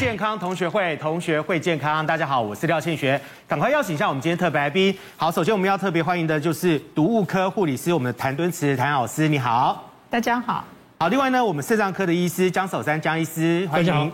健康同学会，同学会健康。大家好，我是廖庆学，赶快邀请一下我们今天特别来宾。好，首先我们要特别欢迎的就是毒物科护理师，我们的谭敦慈谭老师，你好。大家好。好，另外呢，我们肾脏科的医师江守山江医师，欢迎。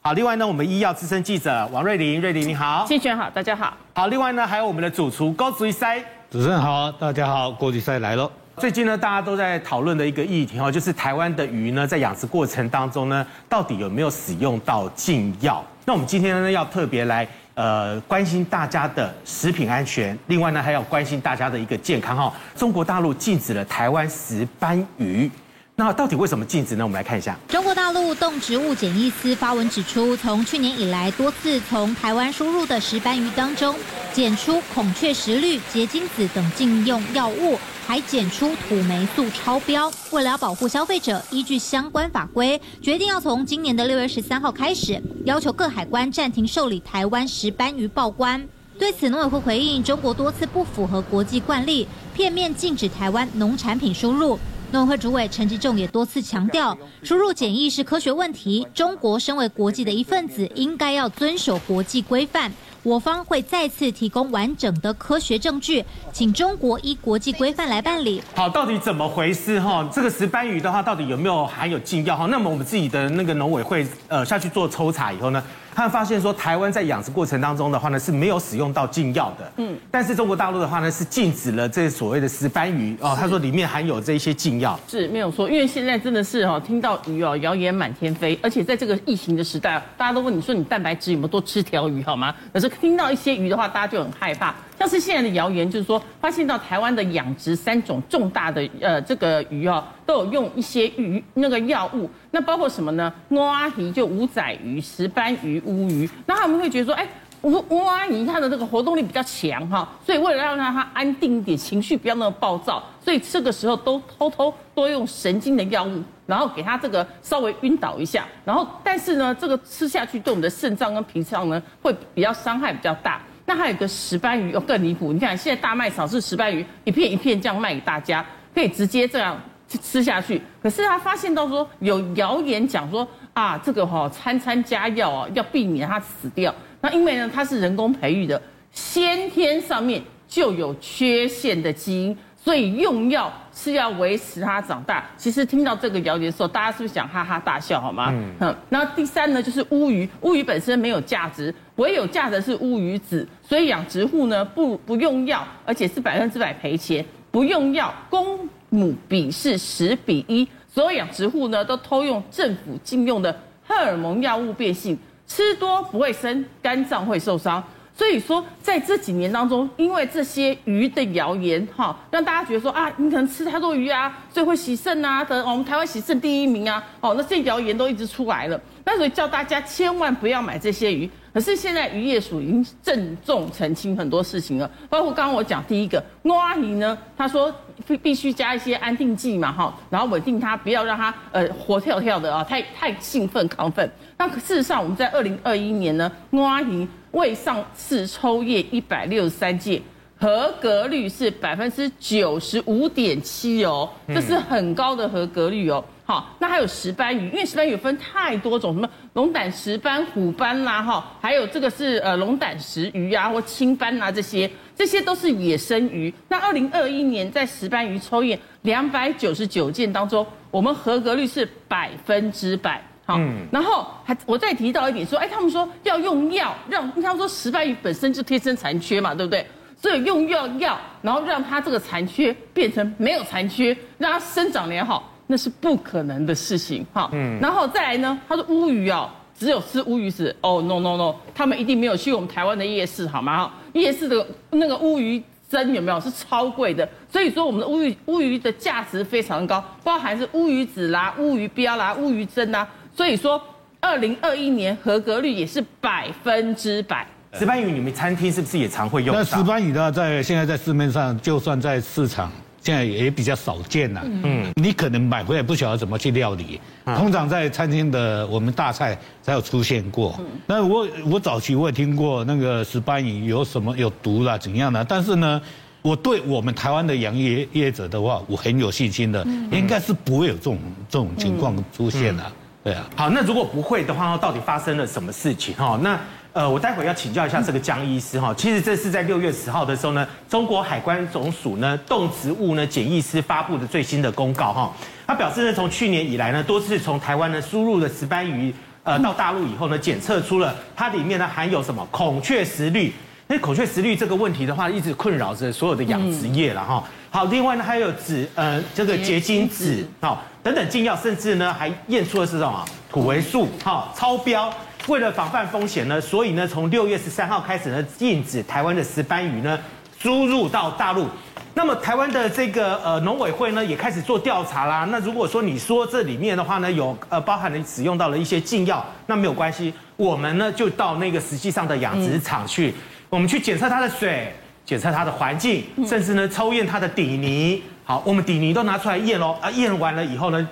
好，另外呢，我们医药资深记者王瑞玲，瑞玲你好。庆学好，大家好。好，另外呢，还有我们的主厨高子仪塞，主持人好，大家好，高子仪塞来了。最近呢，大家都在讨论的一个议题哦，就是台湾的鱼呢，在养殖过程当中呢，到底有没有使用到禁药？那我们今天呢，要特别来呃关心大家的食品安全，另外呢，还要关心大家的一个健康哈。中国大陆禁止了台湾石斑鱼。那到底为什么禁止呢？我们来看一下。中国大陆动植物检疫司发文指出，从去年以来，多次从台湾输入的石斑鱼当中检出孔雀石绿、结晶子等禁用药物，还检出土霉素超标。为了要保护消费者，依据相关法规，决定要从今年的六月十三号开始，要求各海关暂停受理台湾石斑鱼报关。对此，农委会回应，中国多次不符合国际惯例，片面禁止台湾农产品输入。农委会主委陈吉仲也多次强调，输入检疫是科学问题，中国身为国际的一份子，应该要遵守国际规范。我方会再次提供完整的科学证据，请中国依国际规范来办理。好，到底怎么回事哈？这个石斑鱼的话，到底有没有含有禁药哈？那么我们自己的那个农委会呃下去做抽查以后呢？他们发现说，台湾在养殖过程当中的话呢，是没有使用到禁药的。嗯，但是中国大陆的话呢，是禁止了这所谓的石斑鱼哦。他说里面含有这些禁药，是没有错。因为现在真的是哦，听到鱼哦，谣言满天飞，而且在这个疫情的时代，大家都问你说你蛋白质有没有多吃条鱼好吗？可是听到一些鱼的话，大家就很害怕。像是现在的谣言，就是说发现到台湾的养殖三种重大的呃这个鱼哦，都有用一些鱼那个药物，那包括什么呢？乌阿姨就五仔鱼、石斑鱼、乌鱼，那他们会觉得说，哎，乌乌阿姨它的这个活动力比较强哈，所以为了让它安定一点，情绪不要那么暴躁，所以这个时候都偷偷多用神经的药物，然后给它这个稍微晕倒一下，然后但是呢，这个吃下去对我们的肾脏跟脾脏呢，会比较伤害比较大。那还有个石斑鱼哦，更离谱！你看现在大卖场是石斑鱼一片一片这样卖给大家，可以直接这样去吃下去。可是他发现到说有谣言讲说啊，这个哈餐餐加药啊，要避免它死掉。那因为呢它是人工培育的，先天上面就有缺陷的基因。所以用药是要维持它长大。其实听到这个谣言的时候，大家是不是想哈哈大笑，好吗？嗯。那第三呢，就是乌鱼。乌鱼本身没有价值，唯有价值是乌鱼子。所以养殖户呢，不不用药，而且是百分之百赔钱。不用药，公母比是十比一。所有养殖户呢，都偷用政府禁用的荷尔蒙药物变性，吃多不会生，肝脏会受伤。所以说，在这几年当中，因为这些鱼的谣言，哈，让大家觉得说啊，你可能吃太多鱼啊，所以会洗肾啊，等我们台湾洗肾第一名啊，哦，那这些谣言都一直出来了。那所以叫大家千万不要买这些鱼。可是现在渔业署已经郑重澄清很多事情了，包括刚刚我讲第一个，诺阿姨呢，她说必必须加一些安定剂嘛，哈，然后稳定它，不要让它呃活跳跳的啊，太太兴奋亢奋。那事实上我们在二零二一年呢，诺阿姨。未上市抽验一百六十三件，合格率是百分之九十五点七哦，这是很高的合格率哦。好，那还有石斑鱼，因为石斑鱼分太多种，什么龙胆石斑、虎斑啦，哈，还有这个是呃龙胆石鱼啊，或青斑啊，这些这些都是野生鱼。那二零二一年在石斑鱼抽验两百九十九件当中，我们合格率是百分之百。好，然后还我再提到一点说，哎，他们说要用药让，他们说石斑鱼本身就天生残缺嘛，对不对？所以用药药，然后让它这个残缺变成没有残缺，让它生长良好，那是不可能的事情。哈，嗯，然后再来呢，他说乌鱼哦，只有吃乌鱼子，哦，no no no，他们一定没有去我们台湾的夜市，好吗？哈，夜市的那个乌鱼蒸有没有是超贵的？所以说我们的乌鱼乌鱼的价值非常高，包含是乌鱼子啦、乌鱼标啦、乌鱼蒸啦。所以说，二零二一年合格率也是百分之百。石斑鱼，你们餐厅是不是也常会用？那石斑鱼呢，在现在在市面上，就算在市场，现在也比较少见了。嗯，你可能买回来不晓得怎么去料理。通常在餐厅的我们大菜才有出现过。那我我早期我也听过那个石斑鱼有什么有毒啦怎样的，但是呢，我对我们台湾的养业业者的话，我很有信心的，应该是不会有这种这种情况出现的。对啊。好，那如果不会的话，到底发生了什么事情？哈，那呃，我待会要请教一下这个江医师哈。其实这是在六月十号的时候呢，中国海关总署呢动植物呢检疫师发布的最新的公告哈。他表示呢，从去年以来呢，多次从台湾呢输入的石斑鱼，呃，到大陆以后呢，检测出了它里面呢含有什么孔雀石绿。那孔雀石绿这个问题的话，一直困扰着所有的养殖业了哈。好，另外呢还有紫呃这个结晶紫好等等禁药，甚至呢还验出了是什么土维素哈超标。为了防范风险呢，所以呢从六月十三号开始呢，禁止台湾的石斑鱼呢输入到大陆。那么台湾的这个呃农委会呢也开始做调查啦。那如果说你说这里面的话呢有呃包含了使用到了一些禁药，那没有关系，我们呢就到那个实际上的养殖场去。我们去检测它的水，检测它的环境，甚至呢抽验它的底泥。好，我们底泥都拿出来验喽。啊，验完了以后呢，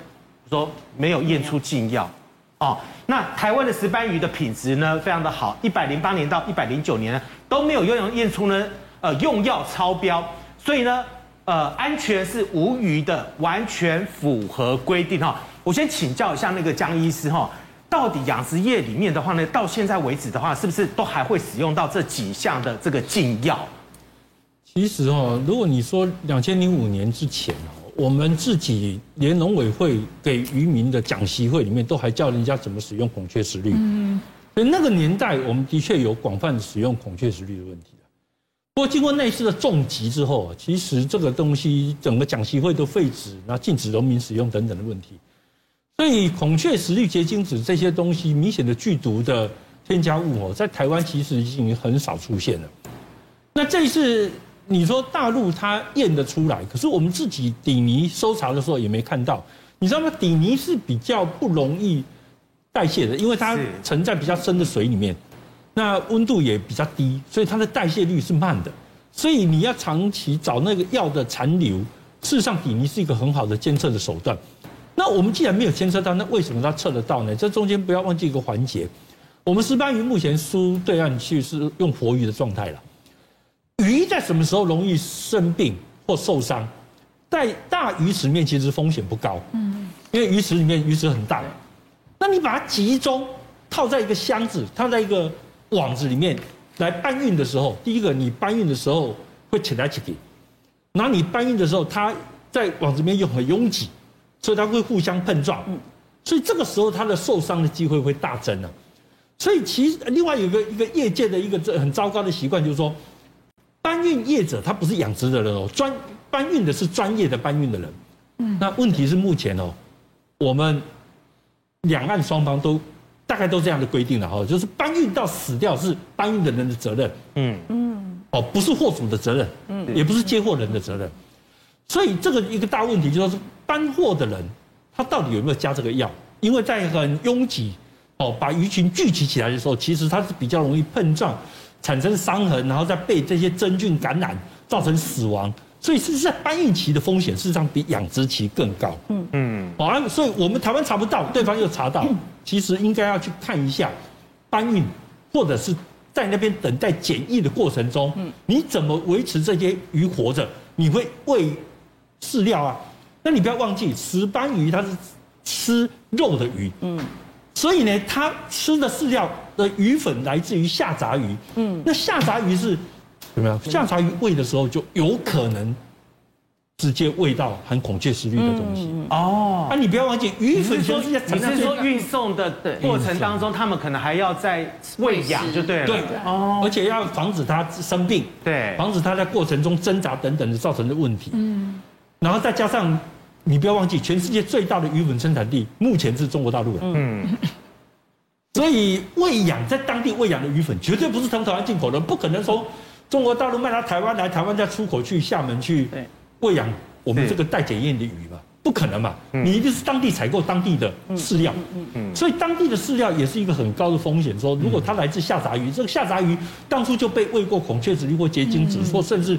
说没有验出禁药。哦，那台湾的石斑鱼的品质呢非常的好，一百零八年到一百零九年呢都没有用验出呢呃用药超标，所以呢呃安全是无虞的，完全符合规定哈。我先请教一下那个江医师哈。到底养殖业里面的话呢，到现在为止的话，是不是都还会使用到这几项的这个禁药？其实哦，如果你说两千零五年之前哦，我们自己连农委会给渔民的讲习会里面，都还教人家怎么使用孔雀石绿。嗯，所以那个年代，我们的确有广泛使用孔雀石绿的问题。不过经过那次的重击之后，其实这个东西整个讲习会都废止，然后禁止农民使用等等的问题。所以孔雀石绿结晶子这些东西明显的剧毒的添加物哦，在台湾其实已经很少出现了。那这一次你说大陆它验得出来，可是我们自己底泥收查的时候也没看到。你知道吗？底泥是比较不容易代谢的，因为它沉在比较深的水里面，那温度也比较低，所以它的代谢率是慢的。所以你要长期找那个药的残留，事实上底泥是一个很好的监测的手段。那我们既然没有监测到，那为什么它测得到呢？这中间不要忘记一个环节，我们石斑鱼目前输对岸去是用活鱼的状态了。什么时候容易生病或受伤？在大鱼池里面其实风险不高，嗯，因为鱼池里面鱼池很大。那你把它集中套在一个箱子，套在一个网子里面来搬运的时候，第一个你搬运的时候会起来起来，然后你搬运的时候，它在网子里面又很拥挤。所以它会互相碰撞，嗯所以这个时候它的受伤的机会会大增了。所以其实另外有一个一个业界的一个很糟糕的习惯，就是说搬运业者他不是养殖的人哦，专搬运的是专业的搬运的人。嗯，那问题是目前哦，我们两岸双方都大概都这样的规定了哈，就是搬运到死掉是搬运的人的责任。嗯嗯，哦，不是货主的责任，嗯，也不是接货人的责任。所以这个一个大问题就是搬货的人，他到底有没有加这个药？因为在很拥挤哦，把鱼群聚集起来的时候，其实它是比较容易碰撞，产生伤痕，然后再被这些真菌感染，造成死亡。所以是在搬运期的风险，事实上比养殖期更高。嗯嗯。好，所以我们台湾查不到，对方又查到，其实应该要去看一下搬运，或者是在那边等待检疫的过程中，嗯你怎么维持这些鱼活着？你会喂？饲料啊，那你不要忘记，石斑鱼它是吃肉的鱼，嗯，所以呢，它吃的饲料的鱼粉来自于下杂鱼，嗯，那下杂鱼是有没有？下杂鱼喂的时候就有可能直接喂到含孔雀石绿的东西，哦，啊，你不要忘记，鱼粉就是你是说运送的过程当中，他们可能还要再喂养，就对了，对，哦，而且要防止它生病，对，防止它在过程中挣扎等等的造成的问题，嗯。然后再加上，你不要忘记，全世界最大的鱼粉生产地目前是中国大陆的。嗯。所以喂养在当地喂养的鱼粉，绝对不是从台湾进口的，不可能从中国大陆卖到台湾来，台湾再出口去厦门去喂养我们这个待检验的鱼嘛？不可能嘛？你一定是当地采购当地的饲料。嗯嗯。所以当地的饲料也是一个很高的风险。说如果它来自下杂鱼，这个下杂鱼当初就被喂过孔雀石绿或结晶子，或甚至。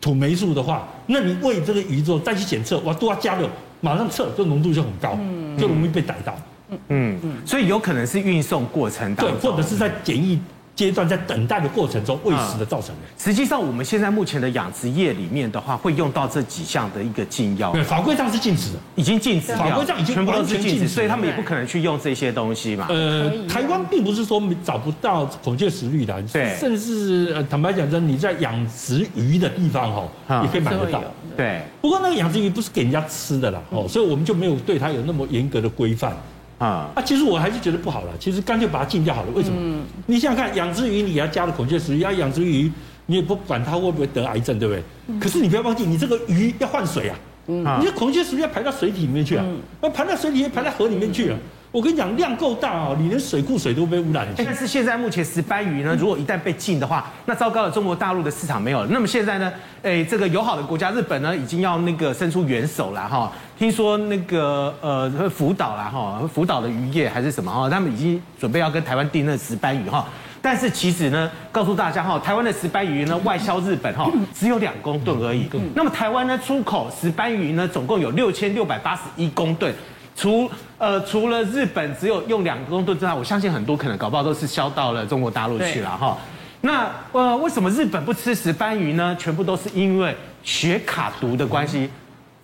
土霉素的话，那你喂这个鱼之后再去检测，哇，都要加热，马上测，这浓度就很高，就容易被逮到。嗯嗯嗯，所以有可能是运送过程当中，对，或者是在检疫阶段在等待的过程中喂食的造成的。实际上，我们现在目前的养殖业里面的话，会用到这几项的一个禁药。对，法规上是禁止的，已经禁止。法规上已经全部都是完全禁止，所以他们也不可能去用这些东西嘛。呃，台湾并不是说找不到孔雀石绿的，对，甚至呃，坦白讲，真你在养殖鱼的地方哈，也可以买得到。对。不过那个养殖鱼不是给人家吃的啦，哦，所以我们就没有对它有那么严格的规范。啊，啊，其实我还是觉得不好了。其实干脆把它禁掉好了。为什么？嗯、你想想看，养殖鱼你给它加了孔雀石，要养殖鱼，你也不管它会不会得癌症，对不对？嗯、可是你不要忘记，你这个鱼要换水啊。嗯。你这孔雀石要排到水体里面去啊，那、嗯、排到水里面，排到河里面去了。我跟你讲，量够大哦，你连水库水都被污染了。但是现在目前石斑鱼呢，如果一旦被禁的话，那糟糕了，中国大陆的市场没有了。那么现在呢，诶，这个友好的国家日本呢，已经要那个伸出援手了哈。听说那个呃福岛啦哈，福岛的渔业还是什么哈，他们已经准备要跟台湾订那石斑鱼哈。但是其实呢，告诉大家哈，台湾的石斑鱼呢外销日本哈只有两公吨而已。那么台湾呢出口石斑鱼呢总共有六千六百八十一公吨。除呃除了日本只有用两公吨之外，我相信很多可能搞不好都是销到了中国大陆去了哈。那呃为什么日本不吃石斑鱼呢？全部都是因为血卡毒的关系。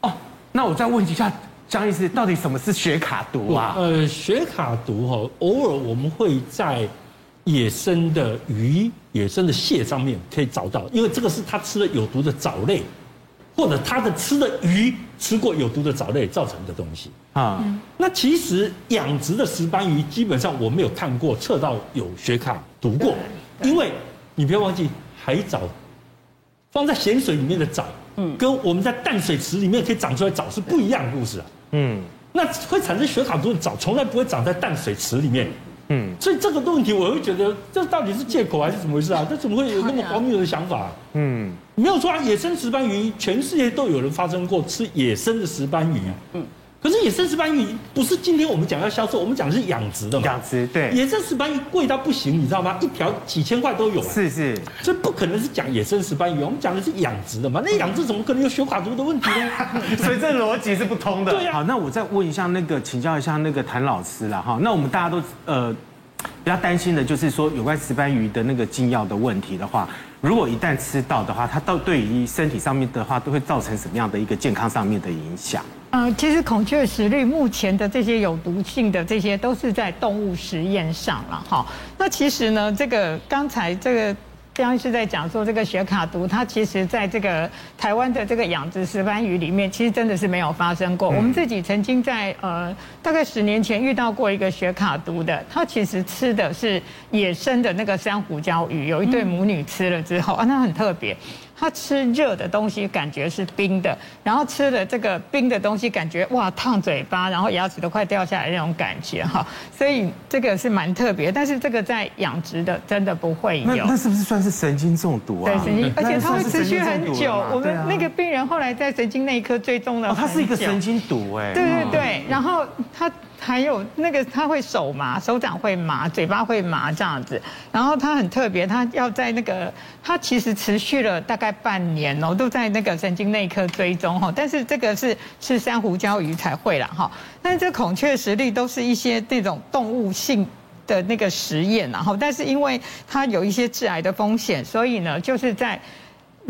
哦，那我再问一下张医师，到底什么是血卡毒啊？呃，雪卡毒哈，偶尔我们会在野生的鱼、野生的蟹上面可以找到，因为这个是它吃了有毒的藻类。或者它的吃的鱼吃过有毒的藻类造成的东西。啊，那其实养殖的石斑鱼基本上我没有看过测到有血卡毒过，因为你不要忘记海藻放在咸水里面的藻，嗯，跟我们在淡水池里面可以长出来藻是不一样的故事啊，嗯，那会产生血卡毒的藻从来不会长在淡水池里面。嗯，所以这个问题，我会觉得这到底是借口还是怎么回事啊？这怎么会有那么荒谬的想法？嗯，没有错啊，野生石斑鱼，全世界都有人发生过吃野生的石斑鱼。嗯，可是野生石斑鱼不是今天我们讲要销售，我们讲的是养殖的嘛。养殖对。野生石斑鱼贵到不行，你知道吗？一条几千块都有。是是。所以不可能是讲野生石斑鱼，我们讲的是养殖的嘛。那养殖怎么可能有血卡毒的问题呢？所以这逻辑是不通的。对啊。好，那我再问一下那个，请教一下那个谭老师了哈。那我们大家都呃。比较担心的就是说，有关石斑鱼的那个禁药的问题的话，如果一旦吃到的话，它到对于身体上面的话，都会造成什么样的一个健康上面的影响？呃，其实孔雀石绿目前的这些有毒性的这些，都是在动物实验上了哈。那其实呢，这个刚才这个。刚刚是在讲说这个雪卡毒，它其实在这个台湾的这个养殖石斑鱼里面，其实真的是没有发生过。我们自己曾经在呃大概十年前遇到过一个雪卡毒的，它其实吃的是野生的那个珊瑚礁鱼，有一对母女吃了之后啊，那很特别。他吃热的东西感觉是冰的，然后吃了这个冰的东西感觉哇烫嘴巴，然后牙齿都快掉下来那种感觉哈，所以这个是蛮特别。但是这个在养殖的真的不会有。那那是不是算是神经中毒啊？对，神经，而且它会持续很久。我们那个病人后来在神经内科追踪了。哦，它是一个神经毒哎。对对对，然后他。还有那个他会手麻，手掌会麻，嘴巴会麻这样子。然后他很特别，他要在那个他其实持续了大概半年哦，都在那个神经内科追踪哈。但是这个是吃珊瑚礁鱼才会了哈。但是这孔雀石绿都是一些那种动物性的那个实验，然后但是因为它有一些致癌的风险，所以呢就是在。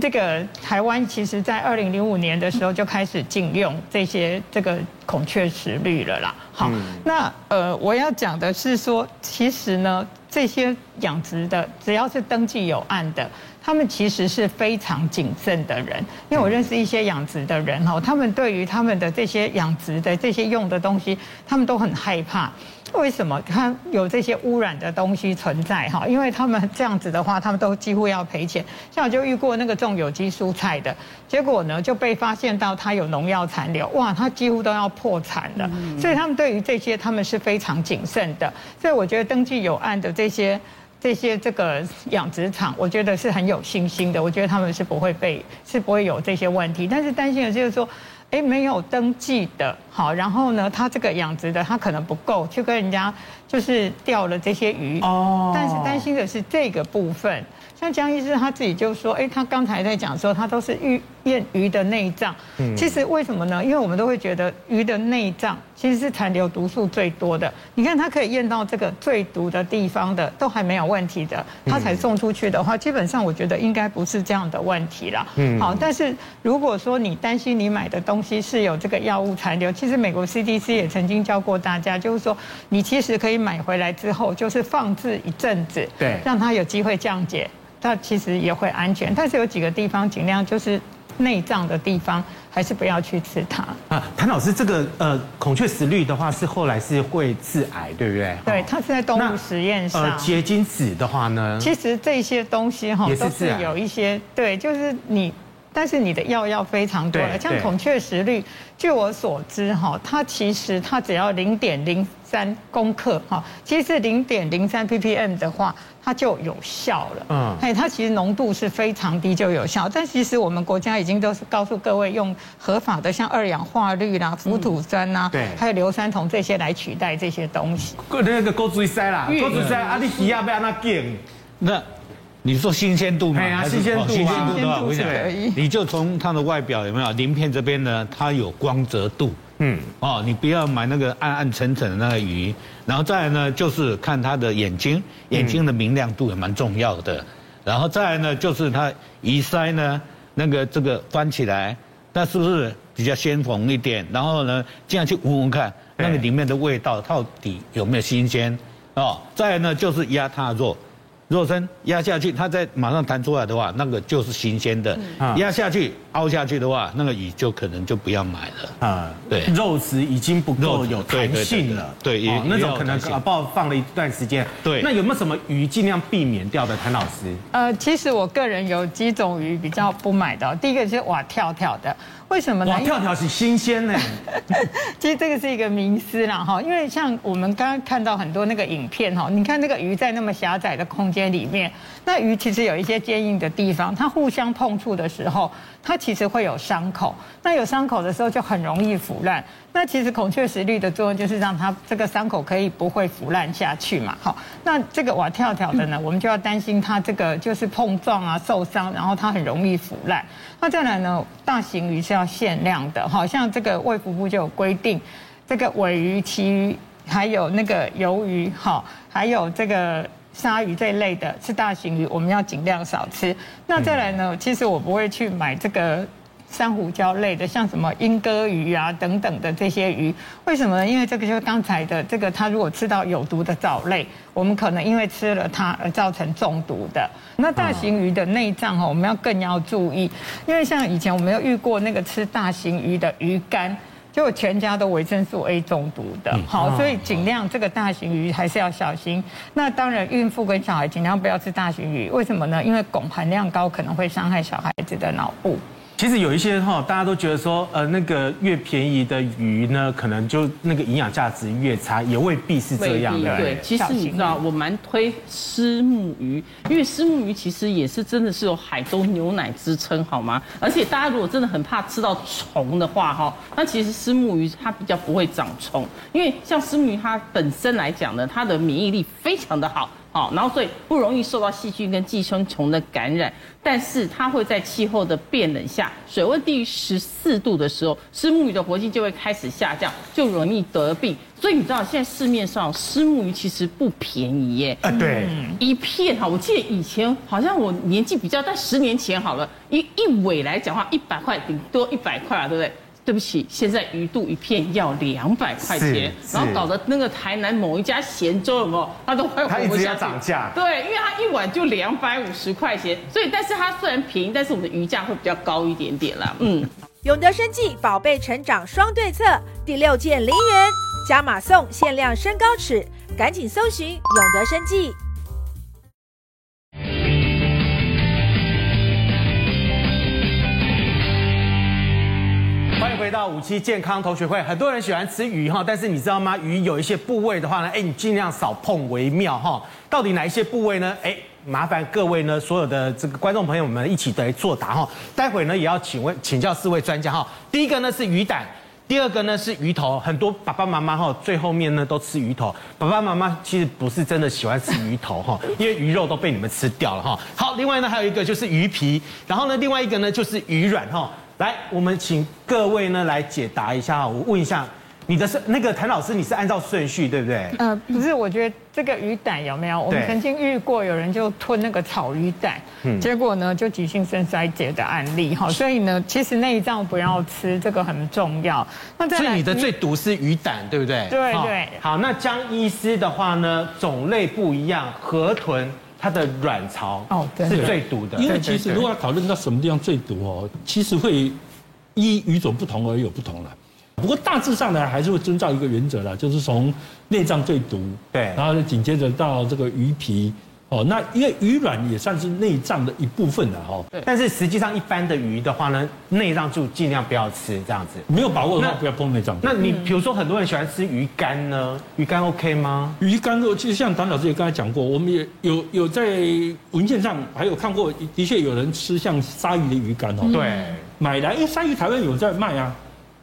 这个台湾其实，在二零零五年的时候就开始禁用这些这个孔雀石绿了啦。好，那呃，我要讲的是说，其实呢，这些养殖的，只要是登记有案的，他们其实是非常谨慎的人。因为我认识一些养殖的人哈，他们对于他们的这些养殖的这些用的东西，他们都很害怕。为什么它有这些污染的东西存在哈？因为他们这样子的话，他们都几乎要赔钱。像我就遇过那个种有机蔬菜的，结果呢就被发现到它有农药残留，哇，它几乎都要破产了。所以他们对于这些他们是非常谨慎的。所以我觉得登记有案的这些这些这个养殖场，我觉得是很有信心的。我觉得他们是不会被是不会有这些问题。但是担心的就是说。哎，没有登记的，好，然后呢，他这个养殖的他可能不够，去跟人家就是钓了这些鱼，哦，但是担心的是这个部分，像江医师他自己就说，哎，他刚才在讲说，他都是预验鱼的内脏。其实为什么呢？因为我们都会觉得鱼的内脏其实是残留毒素最多的。你看它可以验到这个最毒的地方的都还没有问题的，它才送出去的话，基本上我觉得应该不是这样的问题啦。嗯，好，但是如果说你担心你买的东西是有这个药物残留，其实美国 CDC 也曾经教过大家，就是说你其实可以买回来之后，就是放置一阵子，对，让它有机会降解。它其实也会安全，但是有几个地方尽量就是内脏的地方，还是不要去吃它。啊，谭老师，这个呃孔雀石绿的话是后来是会致癌，对不对？对，它是在动物实验上。呃，结晶子的话呢？其实这些东西哈都是有一些对，就是你，但是你的药要非常多了。像孔雀石绿，据我所知哈，它其实它只要零点零三公克哈，其实零点零三 ppm 的话。它就有效了，嗯，哎，它其实浓度是非常低就有效，但其实我们国家已经都是告诉各位用合法的，像二氧化氯啦、福土酸呐，对，还有硫酸铜这些来取代这些东西。那个高水塞啦，高水塞啊，你鱼要不要那给？那你说新鲜度吗？新鲜度，新鲜度的话，我讲，你就从它的外表有没有鳞片这边呢？它有光泽度。嗯，哦，你不要买那个暗暗沉沉的那个鱼，然后再来呢，就是看它的眼睛，眼睛的明亮度也蛮重要的，然后再来呢，就是它鱼鳃呢，那个这个翻起来，那是不是比较鲜红一点？然后呢，这样去闻闻看，那个里面的味道到底有没有新鲜？哦，再来呢，就是压它肉。肉身压下去，它再马上弹出来的话，那个就是新鲜的。压下去凹下去的话，那个鱼就可能就不要买了。啊，对，肉质已经不够有弹性了。对，也那种可能啊，爆放了一段时间。对，那有没有什么鱼尽量避免掉的，谭老师？呃，其实我个人有几种鱼比较不买的。第一个就是瓦跳跳的。为什么呢？蛙跳跳是新鲜呢？其实这个是一个迷思啦哈，因为像我们刚刚看到很多那个影片哈，你看那个鱼在那么狭窄的空间里面，那鱼其实有一些坚硬的地方，它互相碰触的时候，它其实会有伤口。那有伤口的时候就很容易腐烂。那其实孔雀石绿的作用就是让它这个伤口可以不会腐烂下去嘛。好，那这个瓦跳跳的呢，我们就要担心它这个就是碰撞啊受伤，然后它很容易腐烂。那再来呢，大型鱼是要限量的，好像这个卫福部就有规定，这个尾鱼、旗鱼还有那个鱿鱼，好，还有这个鲨鱼这一类的是大型鱼，我们要尽量少吃。那再来呢，其实我不会去买这个。珊瑚礁类的，像什么鹦哥鱼啊等等的这些鱼，为什么呢？因为这个就是刚才的这个，它如果吃到有毒的藻类，我们可能因为吃了它而造成中毒的。那大型鱼的内脏哈，我们要更要注意，因为像以前我们有遇过那个吃大型鱼的鱼干，就全家都维生素 A 中毒的。好，所以尽量这个大型鱼还是要小心。那当然，孕妇跟小孩尽量不要吃大型鱼，为什么呢？因为汞含量高，可能会伤害小孩子的脑部。其实有一些哈，大家都觉得说，呃，那个越便宜的鱼呢，可能就那个营养价值越差，也未必是这样的。对，其实你知道，我蛮推虱目鱼，因为虱目鱼其实也是真的是有海中牛奶之称，好吗？而且大家如果真的很怕吃到虫的话，哈，那其实虱目鱼它比较不会长虫，因为像虱目鱼它本身来讲呢，它的免疫力非常的好。好，然后所以不容易受到细菌跟寄生虫的感染，但是它会在气候的变冷下，水温低于十四度的时候，虱目鱼的活性就会开始下降，就容易得病。所以你知道现在市面上虱目鱼其实不便宜耶。啊，对，一片哈，我记得以前好像我年纪比较大，十年前好了，一一尾来讲话一百块，顶多一百块啊，对不对？对不起，现在鱼肚一片要两百块钱，然后搞得那个台南某一家咸粥有没有？它都快活不下去。涨价。对，因为它一碗就两百五十块钱，所以但是它虽然便宜，但是我们的鱼价会比较高一点点啦。嗯。永德生技宝贝成长双对策，第六件零元加码送限量身高尺，赶紧搜寻永德生技。回到五期健康同学会，很多人喜欢吃鱼哈，但是你知道吗？鱼有一些部位的话呢，哎，你尽量少碰为妙哈。到底哪一些部位呢？哎，麻烦各位呢，所有的这个观众朋友们一起来作答哈。待会呢，也要请问请教四位专家哈。第一个呢是鱼胆，第二个呢是鱼头，很多爸爸妈妈哈最后面呢都吃鱼头。爸爸妈妈其实不是真的喜欢吃鱼头哈，因为鱼肉都被你们吃掉了哈。好，另外呢还有一个就是鱼皮，然后呢另外一个呢就是鱼卵哈。来，我们请各位呢来解答一下，我问一下。你的是那个谭老师，你是按照顺序对不对？呃，不是，我觉得这个鱼胆有没有？我们曾经遇过有人就吞那个草鱼胆，嗯，结果呢就急性肾衰竭的案例哈。所以呢，其实内脏不要吃，这个很重要。那所以你的最毒是鱼胆，对不对？对对。好，那江医师的话呢，种类不一样，河豚它的卵巢哦是最毒的。因为其实如果要讨论到什么地方最毒哦，其实会依鱼种不同而有不同了。不过大致上呢，还是会遵照一个原则啦，就是从内脏最毒，对，然后紧接着到这个鱼皮，哦，那因为鱼卵也算是内脏的一部分了哈。对。但是实际上一般的鱼的话呢，内脏就尽量不要吃这样子。没有把握的话，不要碰内脏。那你比如说很多人喜欢吃鱼肝呢？鱼肝 OK 吗？鱼肝肉其实像谭老师也刚才讲过，我们也有有在文献上还有看过，的确有人吃像鲨鱼的鱼肝哦。对。买来，因为鲨鱼台湾有在卖啊。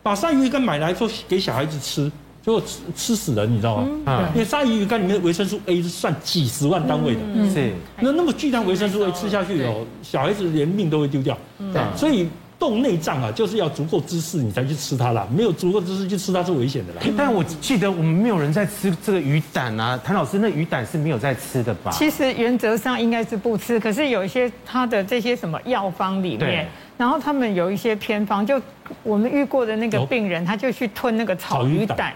把鲨鱼干买来说给小孩子吃，结果吃吃死人，你知道吗？嗯，因为鲨鱼鱼干里面的维生素 A 是算几十万单位的，嗯，是。那那么巨量维生素 A 吃下去哦，小孩子连命都会丢掉。对，所以动内脏啊，就是要足够知识你才去吃它啦，没有足够知识去吃它是危险的啦。但我记得我们没有人在吃这个鱼胆啊，谭老师，那鱼胆是没有在吃的吧？其实原则上应该是不吃，可是有一些它的这些什么药方里面。然后他们有一些偏方，就我们遇过的那个病人，他就去吞那个草鱼胆，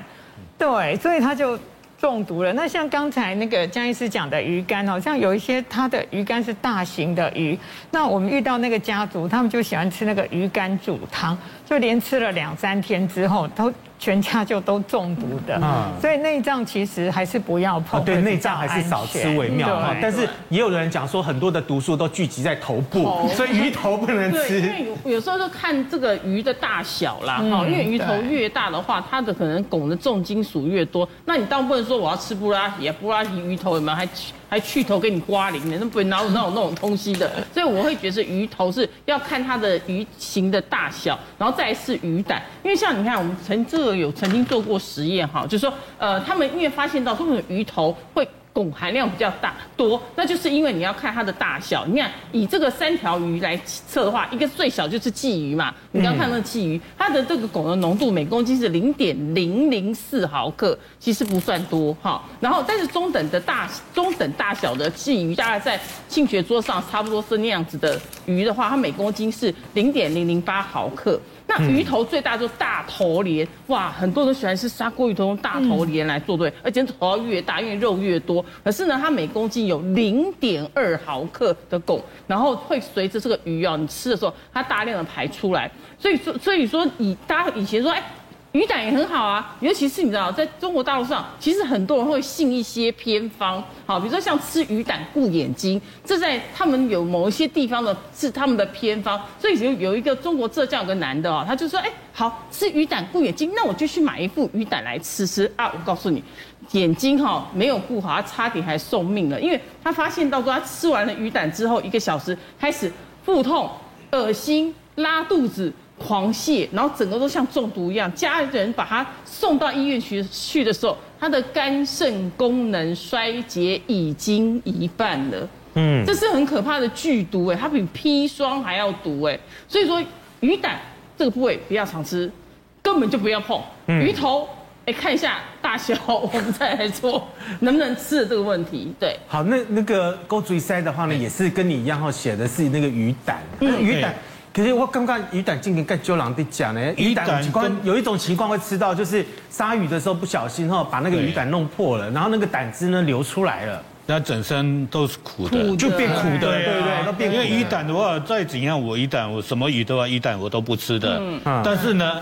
对，所以他就中毒了。那像刚才那个江医师讲的鱼肝，哦像有一些他的鱼肝是大型的鱼，那我们遇到那个家族，他们就喜欢吃那个鱼肝煮汤，就连吃了两三天之后都。全家就都中毒的，所以内脏其实还是不要碰。对，内脏还是少吃为妙哈。但是也有人讲说，很多的毒素都聚集在头部，所以鱼头不能吃。因为有有时候就看这个鱼的大小啦，哈，因为鱼头越大的话，它的可能汞的重金属越多。那你当然不能说我要吃布拉提，布拉提鱼头有没有还？还去头给你刮鳞的，那不会哪有那种那种东西的，所以我会觉得鱼头是要看它的鱼形的大小，然后再是鱼胆，因为像你看我们曾这个有曾经做过实验哈，就是说呃他们因为发现到说鱼头会。汞含量比较大多，那就是因为你要看它的大小。你看，以这个三条鱼来测的话，一个最小就是鲫鱼嘛。你刚看那个鲫鱼，它的这个汞的浓度每公斤是零点零零四毫克，其实不算多哈。然后，但是中等的大中等大小的鲫鱼，大概在庆学桌上差不多是那样子的鱼的话，它每公斤是零点零零八毫克。那鱼头最大就是大头鲢，哇，很多人都喜欢吃砂锅鱼头用大头鲢来做对，而且头要越大，因为肉越多。可是呢，它每公斤有零点二毫克的汞，然后会随着这个鱼啊，你吃的时候，它大量的排出来。所以说，所以说以大家以前说，哎。鱼胆也很好啊，尤其是你知道，在中国大陆上，其实很多人会信一些偏方，好，比如说像吃鱼胆固眼睛，这在他们有某一些地方的是他们的偏方。所以有有一个中国浙江有个男的哦，他就说，哎，好吃鱼胆固眼睛，那我就去买一副鱼胆来吃吃啊。我告诉你，眼睛哈没有顾好，他差点还送命了，因为他发现到说他吃完了鱼胆之后，一个小时开始腹痛、恶心、拉肚子。狂泻，然后整个都像中毒一样。家人把他送到医院去去的时候，他的肝肾功能衰竭已经一半了。嗯，这是很可怕的剧毒哎，它比砒霜还要毒哎。所以说鱼胆这个部位不要常吃，根本就不要碰。嗯、鱼头哎，看一下大小，我们再来做能不能吃的这个问题。对，好，那那个勾嘴塞的话呢，也是跟你一样哈，写的是那个鱼胆，嗯、鱼胆。其实我刚刚鱼胆今天跟周郎的讲呢，鱼胆情况有一种情况会吃到，就是杀鱼的时候不小心哈，把那个鱼胆弄破了，然后那个胆汁呢流出来了，那整身都是苦的，就变苦的，对对对，都变苦。因为鱼胆的话，再怎样我鱼胆我什么鱼都要鱼胆我都不吃的，嗯，但是呢，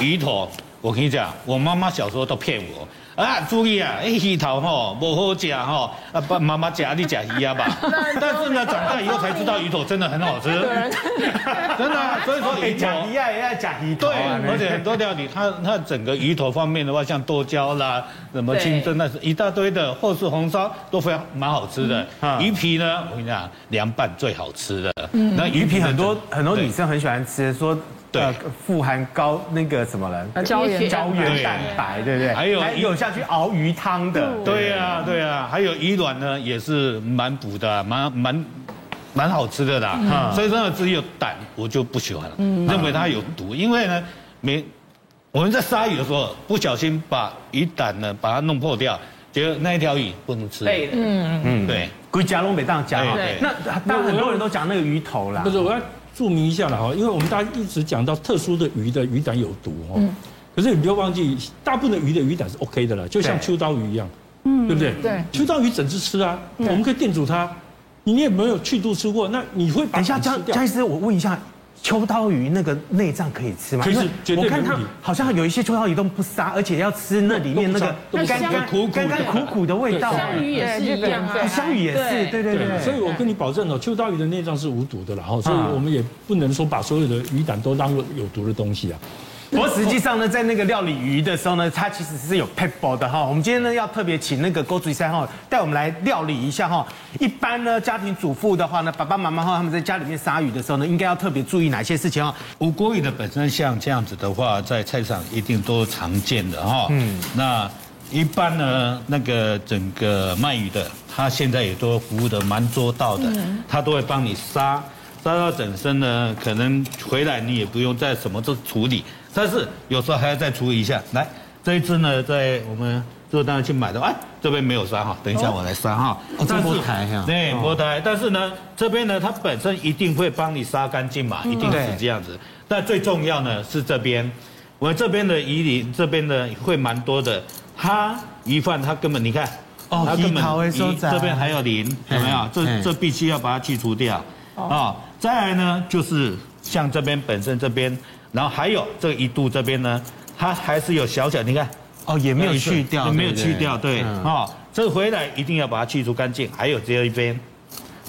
鱼头我跟你讲，我妈妈小时候都骗我。啊，注意啊！哎，鱼头吼不好吃吼，啊，爸妈妈夹你夹鱼啊吧。但是呢，长大以后才知道鱼头真的很好吃，真的。所以说鱼头夹鱼啊，也要夹鱼头。对，而且很多料理，它它整个鱼头方面的话，像剁椒啦，什么清蒸，那是一大堆的，或是红烧都非常蛮好吃的。鱼皮呢，我跟你讲，凉拌最好吃的。那鱼皮很多很多女生很喜欢吃，说。对。呃富含高那个什么了？胶原胶原蛋白，对。不对？还有还有下去熬鱼汤的，对。呀、对呀、还有鱼卵呢，也是蛮补的，蛮蛮蛮好吃的啦。嗯。所以说呢，只有胆我就不喜欢了，认为它有毒，因为呢，没我们在杀鱼的时候不小心把鱼胆呢把它弄破掉，结果那一条鱼不能吃。对的，嗯，嗯，对。归家龙北当家哈对。那当然很多人都讲那个鱼头啦，不是，我要注明一下了哈，因为我们大家一直讲到特殊的鱼的鱼胆有毒哦，可是你不要忘记，大部分的鱼的鱼胆是 OK 的了，就像秋刀鱼一样，嗯，对不对？对。秋刀鱼整只吃啊，我们可以电煮它，你也没有去肚吃过，那你会把等一下，胆吃掉。江江医师，我问一下，秋刀鱼那个内脏可以吃吗？可以吃因为绝对我看它好像有一些秋刀鱼都不杀，而且要吃那里面那个干干都不杀干干苦苦的味道。香鱼也是一样啊，哦香鱼也是，对对对。所以我跟你保证哦，秋刀鱼的内脏是无毒的了，哈，所以啊我们也不能说把所有的鱼胆都当做有毒的东西啊。不过实际上呢，在那个料理鱼的时候呢，它其实是有 pepper 的哈。我们今天呢要特别请那个郭主三哈带我们来料理一下哈。一般呢家庭主妇的话呢，爸爸妈妈哈他们在家里面杀鱼的时候呢，应该要特别注意哪些事情哈？无锅鱼的本身像这样子的话，在菜市场一定都常见的哈。嗯，那一般呢，那个整个卖鱼的，他现在也都服务的蛮周到的，他都会帮你杀，杀到整身呢，可能回来你也不用再什么都处理，但是有时候还要再处理一下。来，这一只呢，在我们这当然去买的，哎，这边没有杀哈，等一下我来杀哈。哦这但是波台哈对，哦波台，但是呢，这边呢，它本身一定会帮你杀干净嘛，一定是这样子。但最重要呢是这边，我这边的鱼鳞这边呢会蛮多的，它鱼贩他根本你看，哦它根本这边还有鳞，有没有？这这必须要把它去除掉啊。再来呢就是像这边本身这边，然后还有这个一肚这边呢，它还是有小小，你看。哦，也没有去掉，也没有去掉，对，嗯哦，这回来一定要把它去除干净。还有这一边，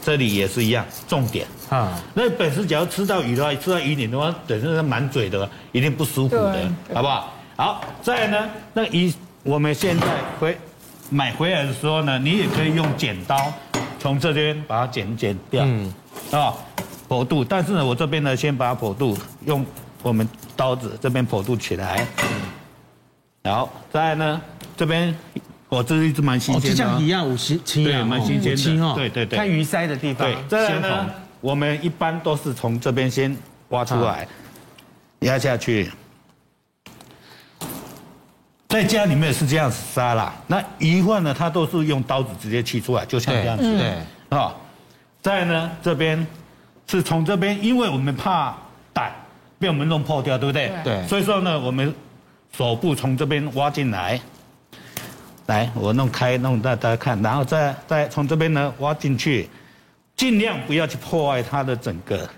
这里也是一样，重点。啊，那本身只要吃到鱼的话，吃到鱼鳞的话，本身是满嘴的，一定不舒服的，好不好？好，再来呢，那鱼我们现在回买回来的时候呢，你也可以用剪刀从这边把它剪剪掉，嗯啊，剖肚。但是呢，我这边呢，先把它剖肚，用我们刀子这边剖肚起来。然后，再来呢，这边我这是一只蛮新鲜的就，像一样五十七对啊，蛮新鲜的。对对对。看鱼鳃的地方，对，再来呢，我们一般都是从这边先挖出来，压下去。在家里面是这样杀啦，那鱼贩呢，它都是用刀子直接切出来，就像这样子。对，啊，再来呢，这边是从这边，因为我们怕胆被我们弄破掉，对不对？对所以说呢，我们手部从这边挖进来，来，我弄开弄大大家看，然后再再从这边呢挖进去，尽量不要去破坏它的整个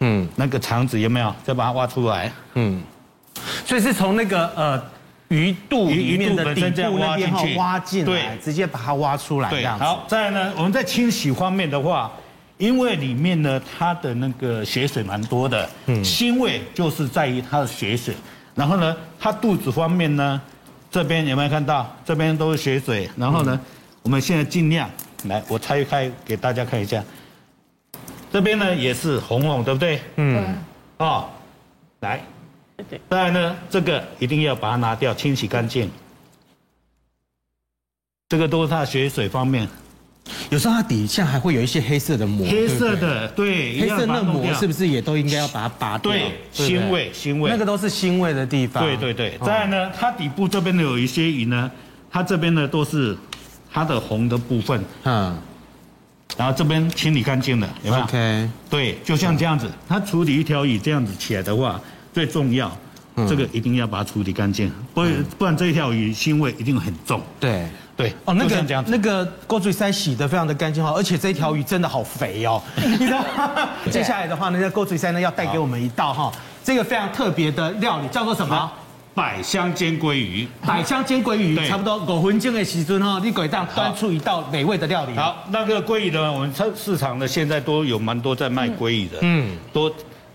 嗯那个肠子，有没有？再把它挖出来。嗯，所以是从那个呃鱼肚里面的底部那边哈挖进来，对直接把它挖出来这对，样子。好，再来呢，我们在清洗方面的话，因为里面呢它的那个血水蛮多的，嗯，腥味就是在于它的血水。然后呢，它肚子方面呢，这边有没有看到？这边都是血水。然后呢，我们现在尽量来，我拆开给大家看一下。这边呢也是红红，对不对？嗯，哦，来，对当然呢，这个一定要把它拿掉，清洗干净。这个都是它的血水方面，有时候它底下还会有一些黑色的膜，黑色的，对，黑色那膜是不是？也都应该要把它拔掉？对，腥味，腥味。那个都是腥味的地方。对对对。哦再来呢，它底部这边呢有一些鱼呢，它这边呢都是它的红的部分，嗯然后这边清理干净了，有没有？，OK，对，就像这样子，它处理一条鱼这样子起来的话，最重要，嗯这个一定要把它处理干净，不然不然这一条鱼腥味一定很重。对。对，哦，那个那个锅水塞洗得非常的干净哈，而且这一条鱼真的好肥哦，你知道吗？接下来的话呢，这锅水塞呢要带给我们一道哈，这个非常特别的料理，叫做什么？百香煎鲑鱼。百香煎鲑鱼，差不多五分钟的时阵哈，你鬼当端出一道美味的料理。，好，那个鲑鱼呢，我们市市场呢现在都有蛮多在卖鲑鱼的，嗯嗯，都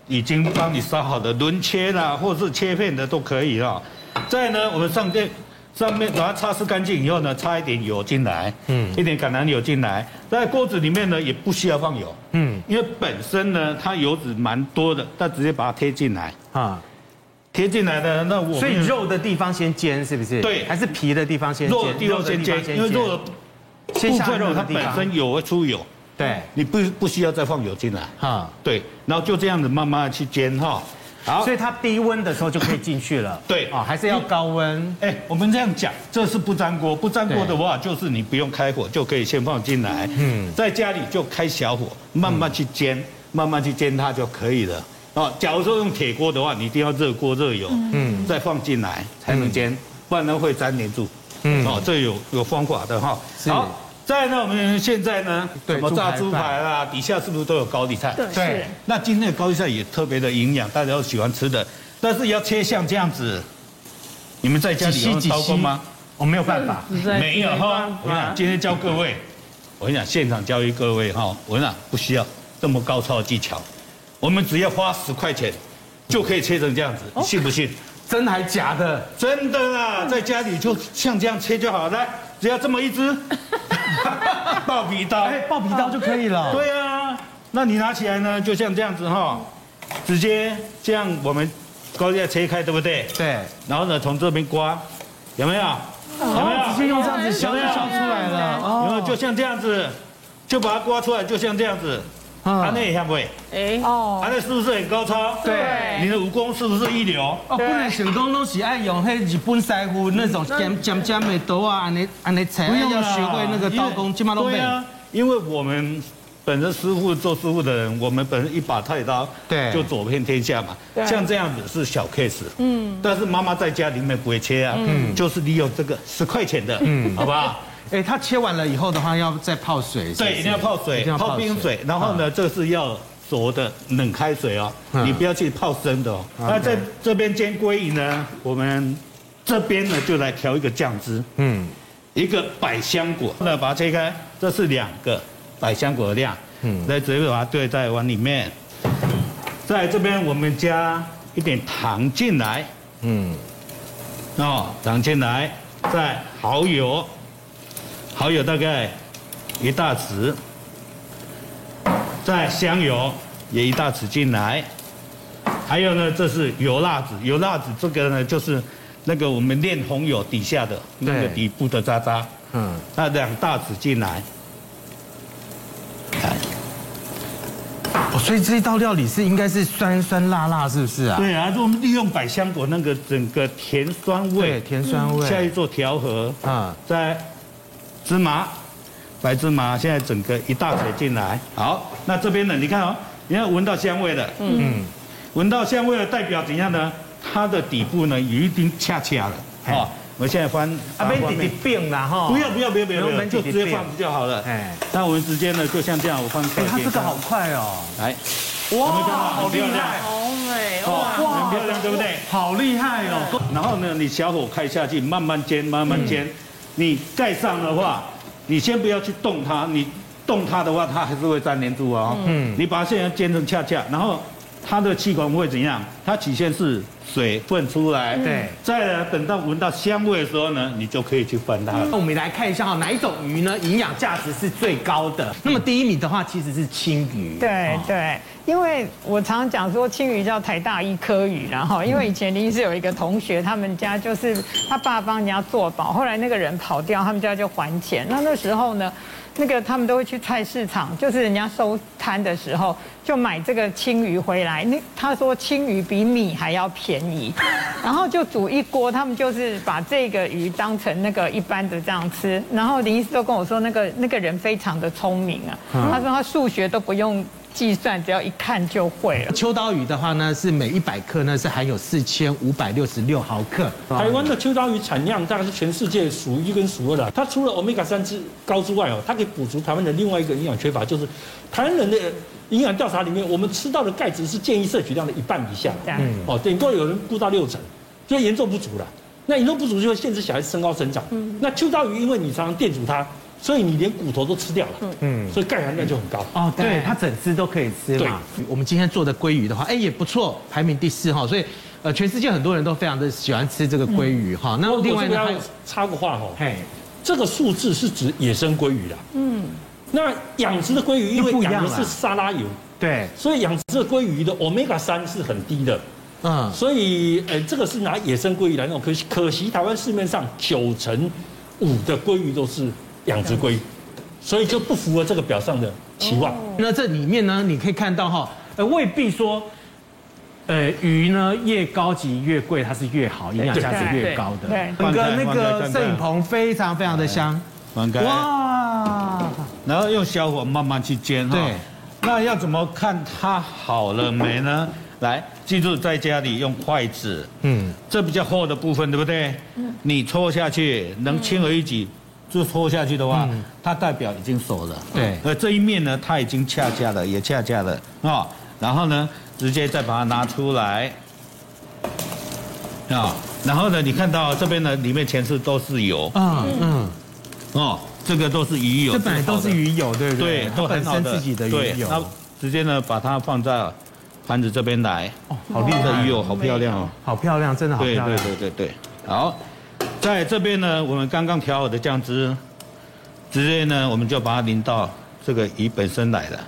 已经帮你烧好的轮切啦，或是切片的都可以啊。再呢，我们上面上面把它擦拭干净以后呢，擦一点油进来，嗯，一点橄榄油进来，在锅子里面呢也不需要放油，嗯，因为本身呢，它油脂蛮多的，但直接把它贴进来。啊，贴进来的那我所以肉的地方先煎是不是？对，还是皮的地方先煎？肉的地方先煎，因为肉的部分肉它本身有会出油，对，你不不需要再放油进来。啊，对，然后就这样子慢慢的去煎哈。好，所以它低温的时候就可以进去了。对啊，还是要高温。哎，我们这样讲，这是不粘锅，不粘锅的话，就是你不用开火就可以先放进来。嗯，在家里就开小火，慢慢去煎，慢慢去煎它就可以了。啊，假如说用铁锅的话，你一定要热锅热油，嗯，再放进来才能煎，不然呢会粘黏住。嗯，哦，这有有方法的哈。好。再呢，我们现在呢，什么炸猪排啦，底下是不是都有高丽菜？对。那今天的高丽菜也特别的营养，大家都喜欢吃的。但是要切像这样子，你们在家里有刀工吗？我没有办法，没有哈。我跟你讲，今天教各位，我跟你讲，现场教育各位哈。我跟你讲，不需要这么高超的技巧，我们只要花十块钱，就可以切成这样子，你信不信？真还假的？真的啦，在家里就像这样切就好了。来，只要这么一只。爆皮刀，哎，爆皮刀就可以了。对啊，那你拿起来呢，就像这样子哈，直接这样我们高丽菜切开，对不对？对。然后呢，从这边刮，有没有？有没有？直接用这样子削就削出来了。哦。然后就像这样子，就把它刮出来，就像这样子。啊，那也像不会？哎，哦，安，那是不是很高超？对，你的武功是不是一流？哦，不能成功都是爱用那日本师傅那种尖尖尖的刀啊，安尼安尼切，要学会那个刀工，起码都会。对啊，因为我们本身师傅做师傅的人，我们本身一把菜刀，对，就走遍天下嘛。像这样子是小 case，嗯，但是妈妈在家里面不会切啊，嗯，就是利用这个十块钱的，嗯，好不好？哎，它切完了以后的话，要再泡水。对，一定要泡水，泡冰水。然后呢，这是要熟的冷开水哦，你不要去泡生的哦。那在这边煎鲑鱼呢，我们这边呢就来调一个酱汁。嗯，一个百香果，那把它切开，这是两个百香果的量。嗯，来直接把它兑在碗里面。在这边我们加一点糖进来。嗯，哦，糖进来，再蚝油。蚝油大概一大匙，再香油也一大匙进来，还有呢，这是油辣子，油辣子这个呢就是那个我们炼红油底下的那个底部的渣渣，嗯，那两大匙进来，哦，所以这一道料理是应该是酸酸辣辣，是不是啊？对啊，我们利用百香果那个整个甜酸味，甜酸味，下去做调和啊，再。芝麻，白芝麻，现在整个一大匙进来。好，那这边呢？你看哦，你要闻到香味了。嗯，闻到香味了，代表怎样呢？它的底部呢，有一定恰恰了。好，我现在翻。啊，没底底变了哈。不要不要不要不要，就直接放就好了。哎，那我们直接呢，就像这样，我放。哎，它这个好快哦。来，哇，好厉害，好美哇，很漂亮，对不对？好厉害哦。然后呢，你小火开下去，慢慢煎，慢慢煎。你盖上的话，你先不要去动它，你动它的话，它还是会粘黏住哦。嗯，你把它现在煎成恰恰，然后它的气孔会怎样？它起先是水分出来，对，再来等到闻到香味的时候呢，你就可以去翻它了。那我们来看一下哈，哪一种鱼呢？营养价值是最高的？那么第一名的话，其实是青鱼。对对。因为我常常讲说青鱼叫台大一颗鱼，然后因为以前临时有一个同学，他们家就是他爸帮人家做保，后来那个人跑掉，他们家就还钱。那那时候呢，那个他们都会去菜市场，就是人家收摊的时候就买这个青鱼回来。那他说青鱼比米还要便宜，然后就煮一锅，他们就是把这个鱼当成那个一般的这样吃。然后林医师都跟我说，那个那个人非常的聪明啊，他说他数学都不用。计算只要一看就会了。秋刀鱼的话呢，是每一百克呢是含有四千五百六十六毫克。台湾的秋刀鱼产量大概是全世界数一跟数二的。它除了欧米伽三之高之外哦，它可以补足台湾的另外一个营养缺乏，就是台湾人的营养调查里面，我们吃到的钙质是建议摄取量的一半以下。嗯。哦，顶多有人估到六成，所以严重不足了。那严重不足就会限制小孩子身高成长。嗯。那秋刀鱼因为你常常电煮它。所以你连骨头都吃掉了，嗯，所以钙含量就很高哦。对，它整只都可以吃嘛。我们今天做的鲑鱼的话，哎也不错，排名第四哈。所以，呃，全世界很多人都非常的喜欢吃这个鲑鱼哈。那另外呢，插个话哈，嘿，这个数字是指野生鲑鱼的，嗯，那养殖的鲑鱼因为养的是沙拉油，对，所以养殖的鲑鱼的 Omega 三是很低的。嗯，所以呃，这个是拿野生鲑鱼来弄，可惜可惜台湾市面上九成五的鲑鱼都是养殖鲑鱼，所以就不符合这个表上的期望。那这里面呢，你可以看到哈，呃，未必说，呃，鱼呢越高级越贵，它是越好，营养价值越高的。对，整个那个摄影棚非常非常的香，哇，然后用小火慢慢去煎哈。对，那要怎么看它好了没呢？来，记住在家里用筷子，嗯，这比较厚的部分，对不对？嗯，你戳下去，能轻而易举就拖下去的话，它代表已经熟了。对，而这一面呢，它已经恰恰了，也恰恰了啊。然后呢，直接再把它拿出来，啊，然后呢，你看到这边呢，里面全是都是油，嗯嗯，哦，这个都是鱼油，这本来都是鱼油，对不对？对，都很好的。自己的鱼油。那直接呢，把它放在。盘子这边来哦，好厉害的鱼油，好漂亮哦，好漂亮，真的好漂亮。对对对对对，好，在这边呢，我们刚刚调好的酱汁，直接呢，我们就把它淋到这个鱼本身来了。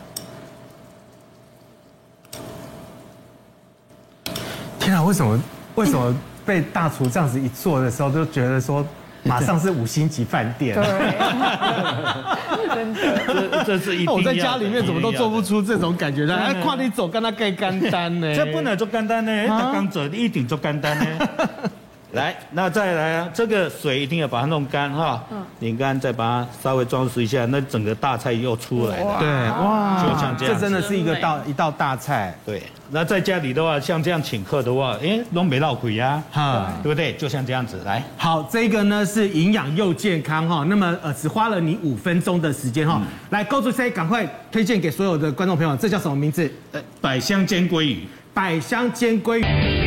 天啊，为什么为什么被大厨这样子一做的时候，就觉得说？马上是五星级饭店，对，真的，这这是一定要。我在家里面怎么都做不出这种感觉的，哎，跨你走，跟他盖干单呢？这不能做干单呢，他刚走一定做干单呢。来，那再来啊，这个水一定要把它弄干哈，拧干，再把它稍微装饰一下，那整个大菜又出来了。对，哇，就像这样，这真的是一个道一道大菜。对，那在家里的话，像这样请客的话，哎，都没闹鬼呀，哈，对不对？就像这样子，来，好，这个呢是营养又健康哈，那么呃只花了你五分钟的时间哈，来，高主 C 赶快推荐给所有的观众朋友，这叫什么名字？呃，百香煎鲑鱼，百香煎鲑鱼。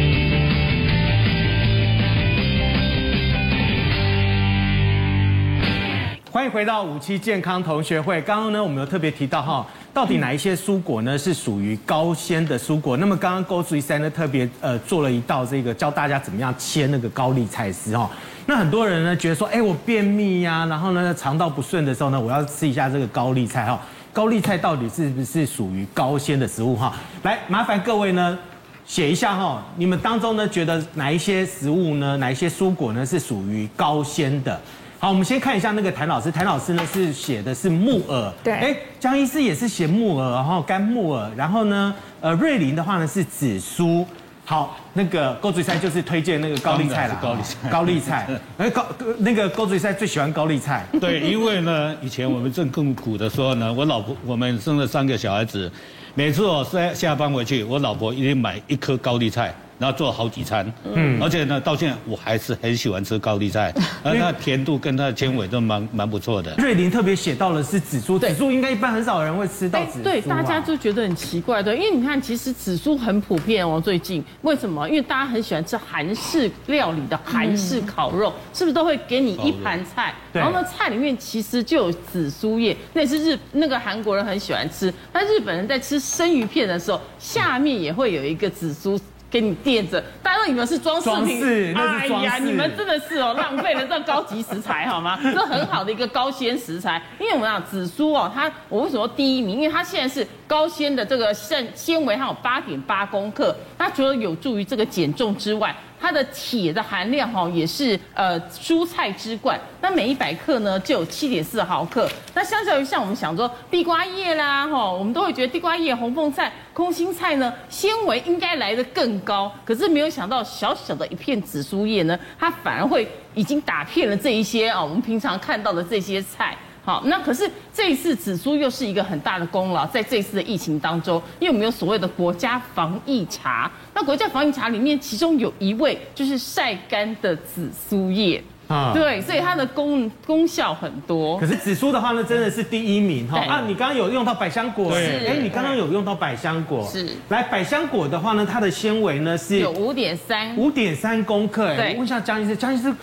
欢迎回到五期健康同学会。刚刚呢，我们有特别提到哈，到底哪一些蔬果呢是属于高纤的蔬果？那么刚刚高主三呢特别呃做了一道这个教大家怎么样切那个高丽菜丝哈。那很多人呢觉得说，哎，我便秘呀，然后呢肠道不顺的时候呢，我要吃一下这个高丽菜哈。高丽菜到底是不是属于高纤的食物哈？来，麻烦各位呢写一下哈，你们当中呢觉得哪一些食物呢，哪一些蔬果呢是属于高纤的？好，我们先看一下那个谭老师。谭老师呢是写的是木耳，对。哎，江医师也是写木耳，然后干木耳。然后呢，呃，瑞麟的话呢是紫苏。好，那个高嘴菜就是推荐那个高丽菜了。高丽菜，高丽菜。哎，高那个高嘴菜最喜欢高丽菜。对，因为呢，以前我们正更苦的时候呢，我老婆我们生了三个小孩子，每次我下下班回去，我老婆一定买一颗高丽菜。然后做好几餐，嗯，而且呢，到现在我还是很喜欢吃高丽菜，而它甜度跟它的纤维都蛮蛮不错的。瑞林特别写到了是紫苏，紫苏应该一般很少人会吃到紫苏。对，大家就觉得很奇怪，对，因为你看，其实紫苏很普遍哦，最近为什么？因为大家很喜欢吃韩式料理的韩式烤肉，是不是都会给你一盘菜？然后呢，菜里面其实就有紫苏叶，那也是日那个韩国人很喜欢吃。但日本人在吃生鱼片的时候，下面也会有一个紫苏。给你垫着，大家都以为是装饰品，哎呀，你们真的是哦，浪费了这高级食材好吗？这很好的一个高纤食材，因为我们讲紫苏哦，它我为什么第一名？因为它现在是高纤的这个纤纤维，它有八点八公克，它除了有助于这个减重之外。它的铁的含量哈也是呃蔬菜之冠，那每一百克呢就有七点四毫克。那相较于像我们想说地瓜叶啦哈，我们都会觉得地瓜叶、红凤菜、空心菜呢纤维应该来得更高，可是没有想到小小的一片紫苏叶呢，它反而会已经打遍了这一些啊我们平常看到的这些菜。好，那可是这一次紫苏又是一个很大的功劳，在这一次的疫情当中，因为我们有所谓的国家防疫茶，那国家防疫茶里面，其中有一味就是晒干的紫苏叶啊，对，所以它的功功效很多。可是紫苏的话呢，真的是第一名哈啊！你刚刚有用到百香果，是，哎，你刚刚有用到百香果，是。来，百香果的话呢，它的纤维呢是有五点三，五点三公克。哎，我问一下江医师，江医师。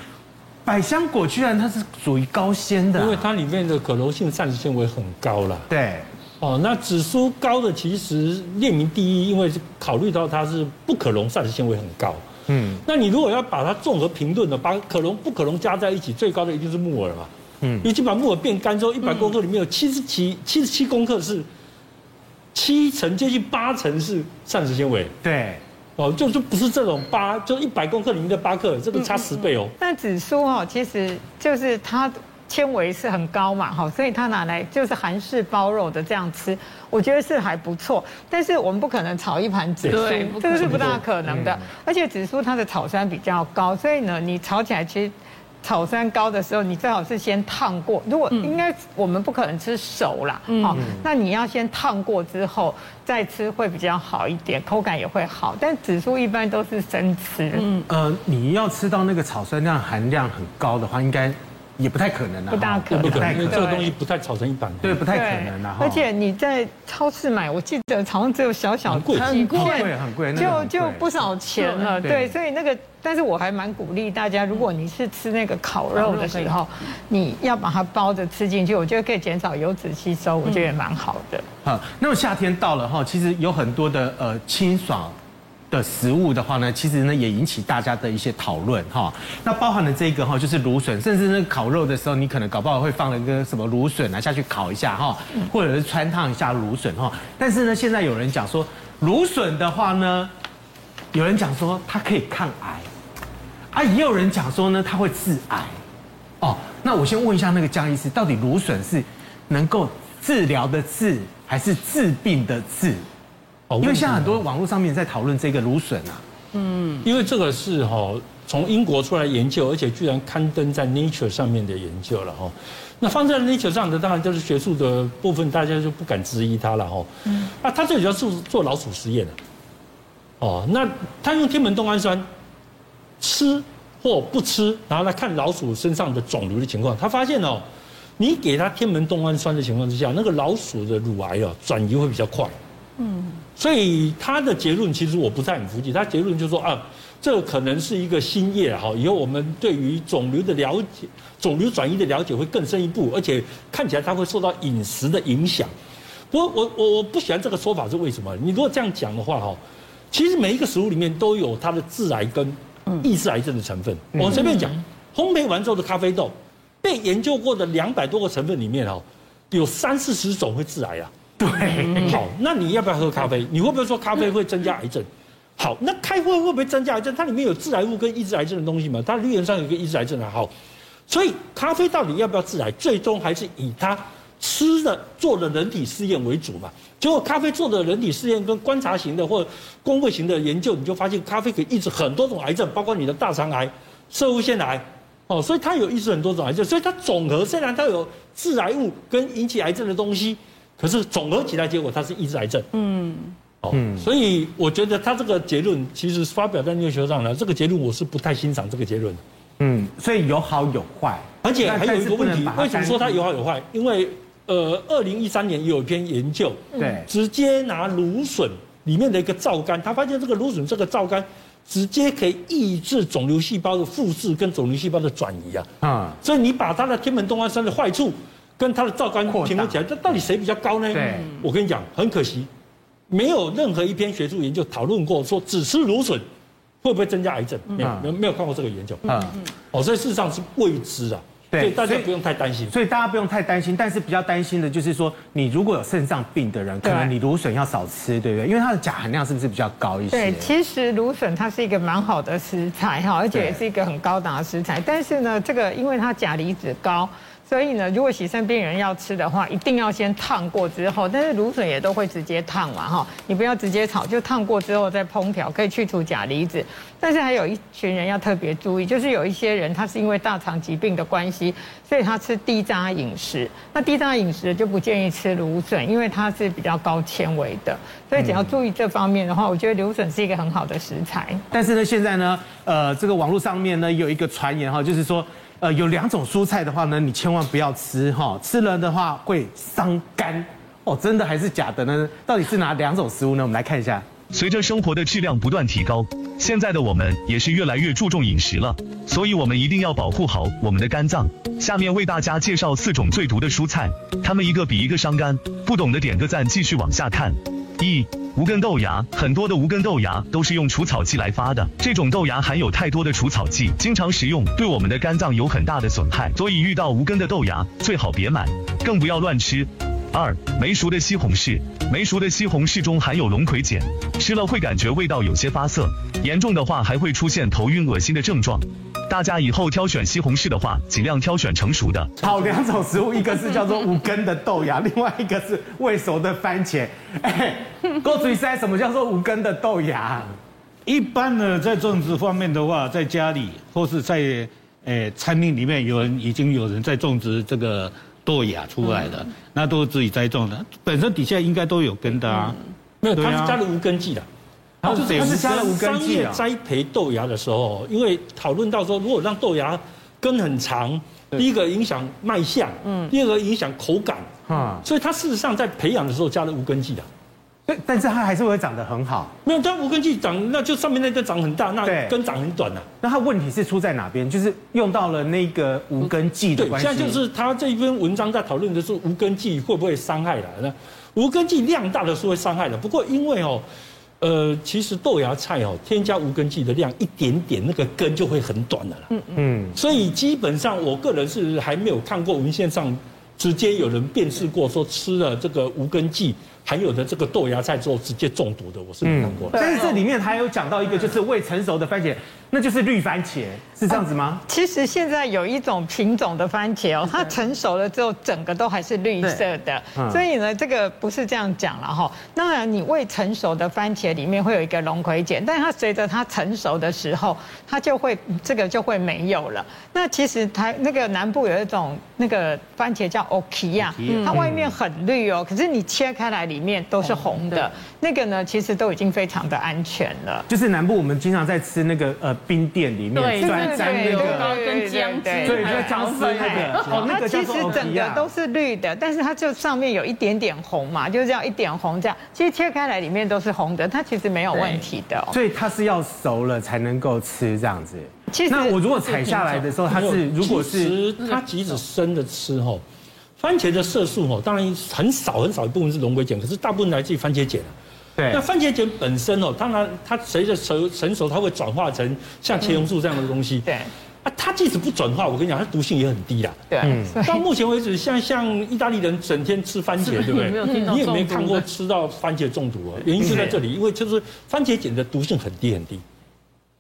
百香果居然它是属于高纤的，因为它里面的可溶性膳食纤维很高了。对，哦，那紫苏高的其实列名第一，因为是考虑到它是不可溶膳食纤维很高。嗯，那你如果要把它综合评论的，把可溶不可溶加在一起，最高的一定是木耳嘛。嗯，因为就把木耳变干之后，一百公克里面有七十七七十七公克是七成接近八成是膳食纤维。对，哦，就就不是这种八，就一百公克里面的八克，这个差十倍哦。那紫苏哦，其实就是它。纤维是很高嘛，哈，所以它拿来就是韩式包肉的这样吃，我觉得是还不错。但是我们不可能炒一盘紫苏，这个是不大可能的。而且紫苏它的草酸比较高，所以呢，你炒起来其实草酸高的时候，你最好是先烫过。如果应该我们不可能吃熟啦，好，那你要先烫过之后再吃会比较好一点，口感也会好。但紫苏一般都是生吃。嗯，呃，你要吃到那个草酸量含量很高的话，应该。也不太可能啊，不大可能，因为这个东西不太炒成一盘，对，不太可能啊。而且你在超市买，我记得好像只有小小贵，很贵，很贵，就就不少钱了。对，所以那个，但是我还蛮鼓励大家，如果你是吃那个烤肉的时候，你要把它包着吃进去，我觉得可以减少油脂吸收，我觉得也蛮好的。好，那么夏天到了哈，其实有很多的呃清爽。的食物的话呢，其实呢也引起大家的一些讨论哈。那包含了这个哈，就是芦笋，甚至那烤肉的时候，你可能搞不好会放了一个什么芦笋啊下去烤一下哈，或者是穿烫一下芦笋哈。但是呢，现在有人讲说，芦笋的话呢，有人讲说它可以抗癌，啊，也有人讲说呢它会致癌。哦，那我先问一下那个江医师，到底芦笋是能够治疗的治，还是治病的治？因为现在很多网络上面在讨论这个芦笋啊，嗯，因为这个是哈从英国出来研究，而且居然刊登在 Nature 上面的研究了哈。那放在 Nature 上的当然就是学术的部分，大家就不敢质疑它了哈。嗯，啊，他这里要做做老鼠实验的，哦，那他用天门冬氨酸吃或不吃，然后来看老鼠身上的肿瘤的情况，他发现哦，你给它天门冬氨酸的情况之下，那个老鼠的乳癌啊转移会比较快。嗯，所以他的结论其实我不太很服气。他结论就是说啊，这可能是一个新业哈，以后我们对于肿瘤的了解、肿瘤转移的了解会更深一步，而且看起来它会受到饮食的影响。不过我我我不喜欢这个说法是为什么？你如果这样讲的话哈，其实每一个食物里面都有它的致癌跟抑制癌症的成分。我随便讲，烘焙完之后的咖啡豆，被研究过的两百多个成分里面哈，有三四十种会致癌啊。对，好，那你要不要喝咖啡？你会不会说咖啡会增加癌症？好，那开会会不会增加癌症？它里面有致癌物跟抑制癌症的东西嘛？它绿原上有一个抑制癌症的，好，所以咖啡到底要不要致癌？最终还是以它吃的做的人体试验为主嘛。结果咖啡做的人体试验跟观察型的或公卫型的研究，你就发现咖啡可以抑制很多种癌症，包括你的大肠癌、摄护腺癌，哦，所以它有抑制很多种癌症。所以它总和虽然它有致癌物跟引起癌症的东西。可是总合起来，结果它是抑制癌症。嗯，哦，所以我觉得他这个结论其实发表在医学上呢，这个结论我是不太欣赏这个结论。嗯，所以有好有坏，而且还有一个问题，为什么说它有好有坏？因为呃，二零一三年有一篇研究，对，直接拿芦笋里面的一个皂苷，他发现这个芦笋这个皂苷直接可以抑制肿瘤细胞的复制跟肿瘤细胞的转移啊。啊，所以你把它的天门冬氨酸的坏处。跟它的皂苷平衡起来，这到底谁比较高呢？对，我跟你讲，很可惜，没有任何一篇学术研究讨论过说只吃芦笋会不会增加癌症，没有，没有没有看过这个研究。嗯嗯。哦，所以事实上是未知啊。对，所以大家不用太担心。所以大家不用太担心，但是比较担心的就是说，你如果有肾脏病的人，可能你芦笋要少吃，对不对？因为它的钾含量是不是比较高一些？对，其实芦笋它是一个蛮好的食材哈，而且也是一个很高档的食材。但是呢，这个因为它钾离子高。所以呢，如果洗肾病人要吃的话，一定要先烫过之后。但是芦笋也都会直接烫嘛，哈，你不要直接炒，就烫过之后再烹调，可以去除钾离子。但是还有一群人要特别注意，就是有一些人他是因为大肠疾病的关系，所以他吃低渣饮食。那低渣饮食就不建议吃芦笋，因为它是比较高纤维的。所以只要注意这方面的话，我觉得芦笋是一个很好的食材。但是呢，现在呢，呃，这个网络上面呢有一个传言哈，就是说。呃，有两种蔬菜的话呢，你千万不要吃哈，吃了的话会伤肝哦。真的还是假的呢？到底是哪两种食物呢？我们来看一下。随着生活的质量不断提高，现在的我们也是越来越注重饮食了，所以我们一定要保护好我们的肝脏。下面为大家介绍四种最毒的蔬菜，它们一个比一个伤肝，不懂的点个赞，继续往下看。一无根豆芽，很多的无根豆芽都是用除草剂来发的。这种豆芽含有太多的除草剂，经常食用对我们的肝脏有很大的损害。所以遇到无根的豆芽，最好别买，更不要乱吃。二、没熟的西红柿，没熟的西红柿中含有龙葵碱，吃了会感觉味道有些发涩，严重的话还会出现头晕、恶心的症状。大家以后挑选西红柿的话，尽量挑选成熟的。好，两种食物，一个是叫做无根的豆芽，另外一个是未熟的番茄。哎，郭主任，什么叫做无根的豆芽？一般呢，在种植方面的话，在家里或是在诶、欸、餐厅里面，有人已经有人在种植这个豆芽出来的，嗯、那都是自己栽种的，本身底下应该都有根的啊。嗯、没有，它是加了无根剂的。它是它是加了无根剂啊！栽培豆芽的时候，因为讨论到说，如果让豆芽根很长，第一个影响卖相，嗯，第二个影响口感，啊，所以它事实上在培养的时候加了无根剂的，对，但是它还是会长得很好。没有，它无根剂长，那就上面那根长很大，那根长很短啊。那它问题是出在哪边？就是用到了那个无根剂的关系。对，现在就是他这一篇文章在讨论的是无根剂会不会伤害了？那无根剂量大的是会伤害的，不过因为哦。呃，其实豆芽菜哦，添加无根剂的量一点点，那个根就会很短的了。嗯嗯。所以基本上，我个人是还没有看过文献上直接有人辨识过说吃了这个无根剂含有的这个豆芽菜之后直接中毒的，我是没看过。但是这里面还有讲到一个，就是未成熟的番茄。那就是绿番茄，是这样子吗？啊，其实现在有一种品种的番茄哦，它成熟了之后，整个都还是绿色的。所以呢，这个不是这样讲了哈。当然，你未成熟的番茄里面会有一个龙葵碱，但是它随着它成熟的时候，它就会这个就会没有了。那其实台那个南部有一种那个番茄叫 Okia，它外面很绿哦，可是你切开来里面都是红的。那个呢，其实都已经非常的安全了。就是南部我们经常在吃那个呃。冰店里面对，沾沾那个跟姜汁，对，就姜丝那个，哦，那个其实整个都是绿的，但是它就上面有一点点红嘛，就是这样一点红这样，其实切开来里面都是红的，它其实没有问题的。所以它是要熟了才能够吃这样子。其实那我如果采下来的时候，它是如果是它即使生的吃吼，番茄的色素哦，当然很少很少一部分是龙葵碱，可是大部分来自于番茄碱。对，那番茄碱本身哦，当然它随着成成熟，它会转化成像茄红素这样的东西。对，啊，它即使不转化，我跟你讲，它毒性也很低啊。对，嗯，到目前为止，像像意大利人整天吃番茄，对不对？你也没看过吃到番茄中毒啊？原因就在这里，因为就是番茄碱的毒性很低很低。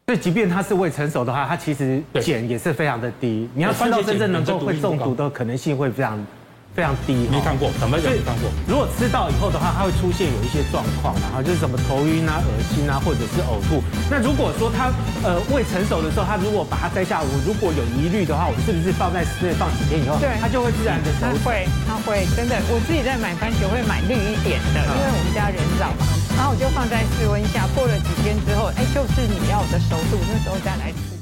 所以，即便它是未成熟的话，它其实碱也是非常的低。你要吃到真正能够会中毒的可能性会非常。非常低，没看过，坦白讲没看过。如果吃到以后的话，它会出现有一些状况，然后就是什么头晕啊、恶心啊，或者是呕吐。那如果说它呃未成熟的时候，它如果把它摘下，我如果有疑虑的话，我是不是放在室内放几天以后，对，它就会自然的熟？它会，它会，真的。我自己在买番茄会买绿一点的，因为我们家人少嘛，然后我就放在室温下，过了几天之后，哎，就是你要的熟度，那时候再来吃。